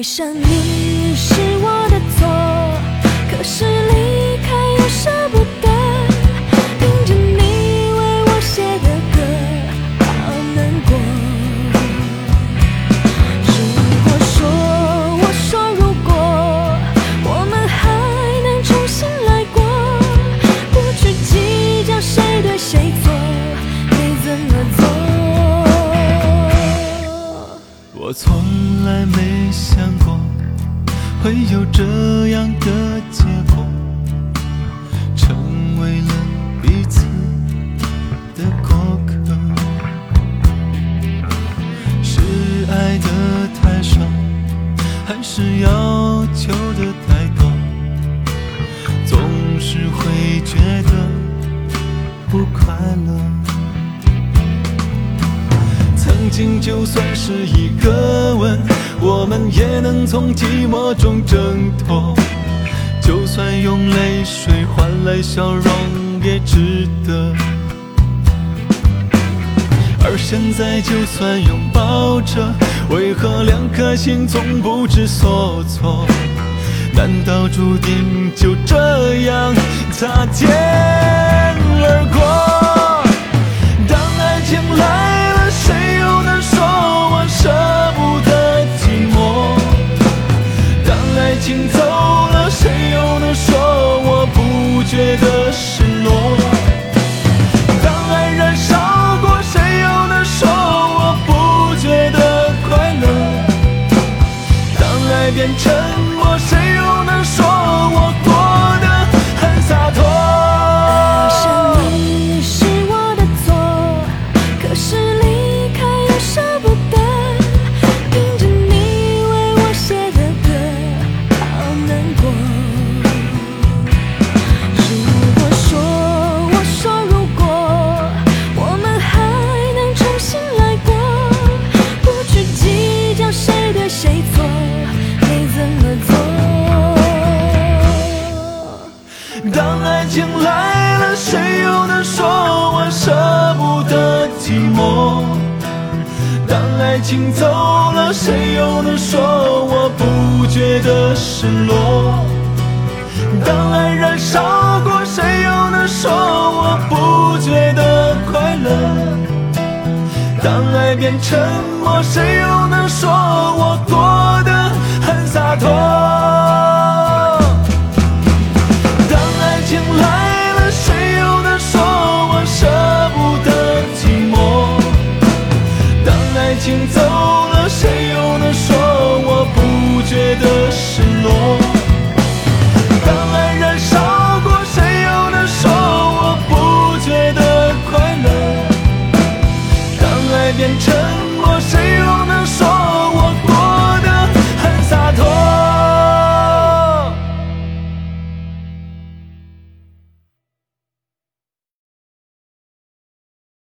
爱上你是我从来没想过会有这样的结果，成为了彼此的过客。是爱的太少，还是要求的太多？总是会觉得不快乐。就算是一个吻，我们也能从寂寞中挣脱。就算用泪水换来笑容，也值得。而现在，就算拥抱着，为何两颗心总不知所措？难道注定就这样擦肩而过？变沉默，谁又能说我过得很洒脱？爱上你是我的错，可是离开又舍不得。听着你为我写的歌，好难过。如果说，我说如果，我们还能重新来过，不去计较谁对谁错，爱情走了，谁又能说我不觉得失落？当爱燃烧过，谁又能说我不觉得快乐？当爱变沉默，谁又能说我过得很洒脱？